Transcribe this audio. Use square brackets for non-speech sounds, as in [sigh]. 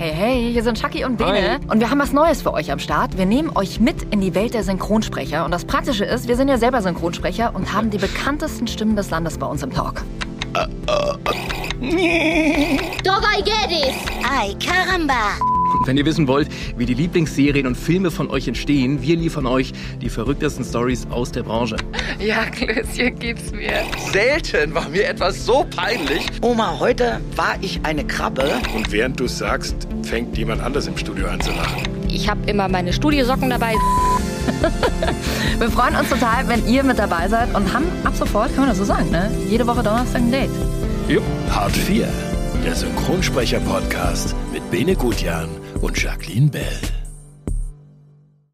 Hey, hey, hier sind Chucky und Bene. Und wir haben was Neues für euch am Start. Wir nehmen euch mit in die Welt der Synchronsprecher. Und das Praktische ist, wir sind ja selber Synchronsprecher und haben die bekanntesten Stimmen des Landes bei uns im Talk. Dog, I get it. Ay, caramba. Und wenn ihr wissen wollt, wie die Lieblingsserien und Filme von euch entstehen, wir liefern euch die verrücktesten Stories aus der Branche. Ja, Klößchen gib's mir. Selten war mir etwas so peinlich. Oma, heute war ich eine Krabbe. Und während du sagst, fängt jemand anders im Studio an zu lachen. Ich habe immer meine Studiosocken dabei. [laughs] Wir freuen uns total, wenn ihr mit dabei seid und haben ab sofort, kann man das so sagen, ne? Jede Woche Donnerstag ein Date. Jupp. Hart 4, der Synchronsprecher-Podcast mit Bene Gutjan und Jacqueline Bell.